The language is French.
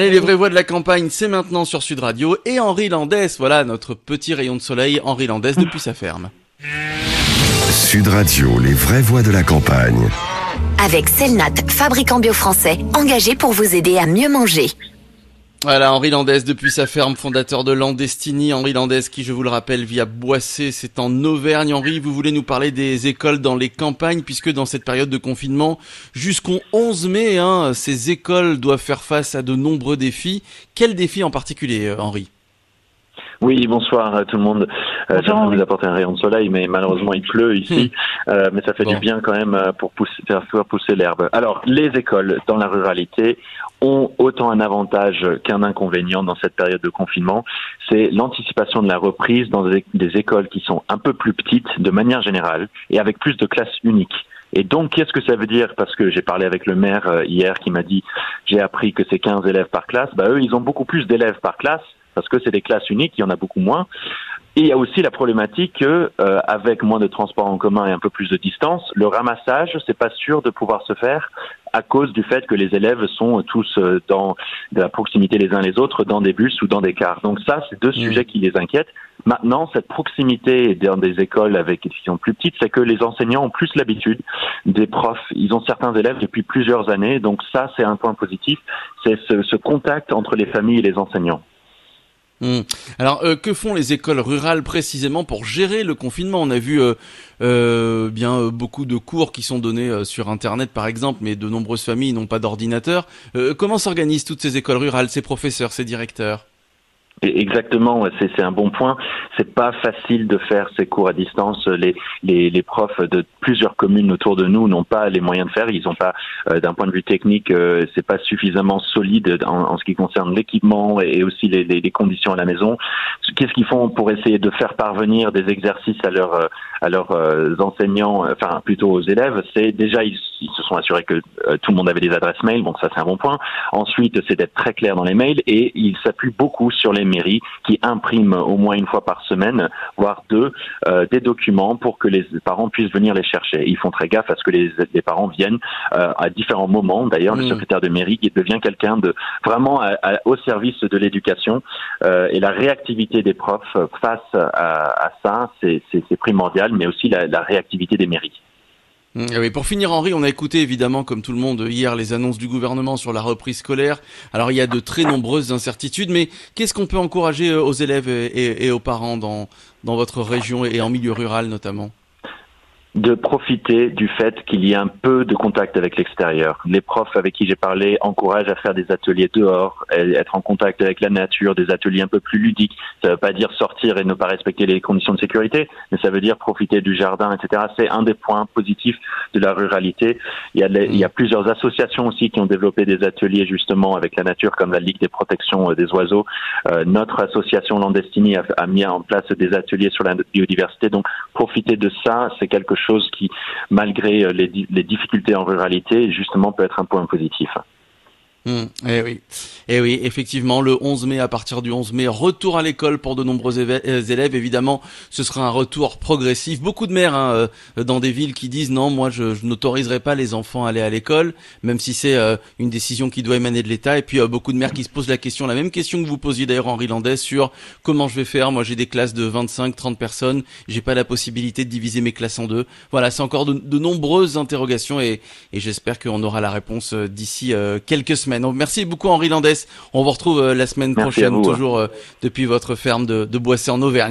Et les vraies voix de la campagne, c'est maintenant sur Sud Radio. Et Henri Landès, voilà notre petit rayon de soleil, Henri Landès depuis sa ferme. Sud Radio, les vraies voix de la campagne. Avec Selnat, fabricant bio français, engagé pour vous aider à mieux manger. Voilà, Henri Landès depuis sa ferme, fondateur de Landestini. Henri Landès qui, je vous le rappelle, via Boissé, c'est en Auvergne. Henri, vous voulez nous parler des écoles dans les campagnes, puisque dans cette période de confinement, jusqu'au 11 mai, hein, ces écoles doivent faire face à de nombreux défis. Quels défis en particulier, euh, Henri? Oui, bonsoir à tout le monde. Euh, J'aimerais vous apporter un rayon de soleil, mais malheureusement il pleut ici. Hmm. Euh, mais ça fait du bien quand même euh, pour pousser, faire pousser l'herbe. Alors, les écoles dans la ruralité ont autant un avantage qu'un inconvénient dans cette période de confinement. C'est l'anticipation de la reprise dans des, des écoles qui sont un peu plus petites de manière générale et avec plus de classes uniques. Et donc, qu'est-ce que ça veut dire? Parce que j'ai parlé avec le maire euh, hier qui m'a dit, j'ai appris que c'est 15 élèves par classe. Bah, eux, ils ont beaucoup plus d'élèves par classe parce que c'est des classes uniques, il y en a beaucoup moins. Et il y a aussi la problématique que, euh, avec moins de transports en commun et un peu plus de distance, le ramassage, c'est pas sûr de pouvoir se faire à cause du fait que les élèves sont tous euh, dans de la proximité les uns les autres, dans des bus ou dans des cars. Donc ça, c'est deux mmh. sujets qui les inquiètent. Maintenant, cette proximité dans des écoles avec des sont plus petites, c'est que les enseignants ont plus l'habitude des profs. Ils ont certains élèves depuis plusieurs années, donc ça, c'est un point positif. C'est ce, ce contact entre les familles et les enseignants. Hmm. Alors, euh, que font les écoles rurales précisément pour gérer le confinement? On a vu euh, euh, bien beaucoup de cours qui sont donnés sur Internet, par exemple, mais de nombreuses familles n'ont pas d'ordinateur. comment s'organisent toutes ces écoles rurales, ces professeurs, ces directeurs? Exactement, c'est un bon point. C'est pas facile de faire ces cours à distance. Les, les, les, profs de plusieurs communes autour de nous n'ont pas les moyens de faire. Ils n'ont pas, euh, d'un point de vue technique, euh, c'est pas suffisamment solide en, ce qui concerne l'équipement et aussi les, les, conditions à la maison. Qu'est-ce qu'ils font pour essayer de faire parvenir des exercices à leurs euh, à leurs enseignants, enfin plutôt aux élèves? C'est déjà ils, ils, se sont assurés que tout le monde avait des adresses mail, donc ça c'est un bon point. Ensuite, c'est d'être très clair dans les mails et ils s'appuient beaucoup sur les mairie qui imprime au moins une fois par semaine, voire deux, euh, des documents pour que les parents puissent venir les chercher. Ils font très gaffe à ce que les, parents viennent euh, à différents moments. D'ailleurs, le mm. secrétaire de mairie qui devient quelqu'un de vraiment au service de l'éducation euh, et la réactivité des profs face à, ça, c'est primordial, mais aussi la réactivité des mairies. Mmh, oui, pour finir, Henri, on a écouté évidemment, comme tout le monde hier, les annonces du gouvernement sur la reprise scolaire. Alors, il y a de très nombreuses incertitudes, mais qu'est-ce qu'on peut encourager euh, aux élèves et, aux parents dans votre région et en milieu rural notamment? De profiter du fait qu'il y ait un peu de contact avec l'extérieur. Les profs avec qui j'ai parlé encouragent à faire des ateliers dehors, être en contact avec la nature, des ateliers un peu plus ludiques. Ça ne veut pas dire sortir et ne pas respecter les conditions de sécurité, mais ça veut dire profiter du jardin, etc. C'est un des points positifs de la ruralité. Il y, a il y a plusieurs associations aussi qui ont développé des ateliers justement avec la nature, comme la Ligue des protections euh, des oiseaux. Euh, notre association Landestini a, a mis en place des ateliers sur la biodiversité. Donc profiter de ça, c'est quelque chose qui, malgré euh, les, les difficultés en ruralité, justement peut être un point positif. Mmh, eh oui, eh oui, effectivement, le 11 mai, à partir du 11 mai, retour à l'école pour de nombreux euh, élèves. Évidemment, ce sera un retour progressif. Beaucoup de mères hein, euh, dans des villes qui disent non, moi, je, je n'autoriserai pas les enfants à aller à l'école, même si c'est euh, une décision qui doit émaner de l'État. Et puis beaucoup de mères qui se posent la question, la même question que vous posiez d'ailleurs Henri Landais sur comment je vais faire. Moi, j'ai des classes de 25, 30 personnes, j'ai pas la possibilité de diviser mes classes en deux. Voilà, c'est encore de, de, nombreuses interrogations et, et j'espère qu'on aura la réponse d'ici quelques semaines. Merci beaucoup Henri Landès. On vous retrouve euh, la semaine prochaine, toujours euh, depuis votre ferme de, de Boissé en Auvergne.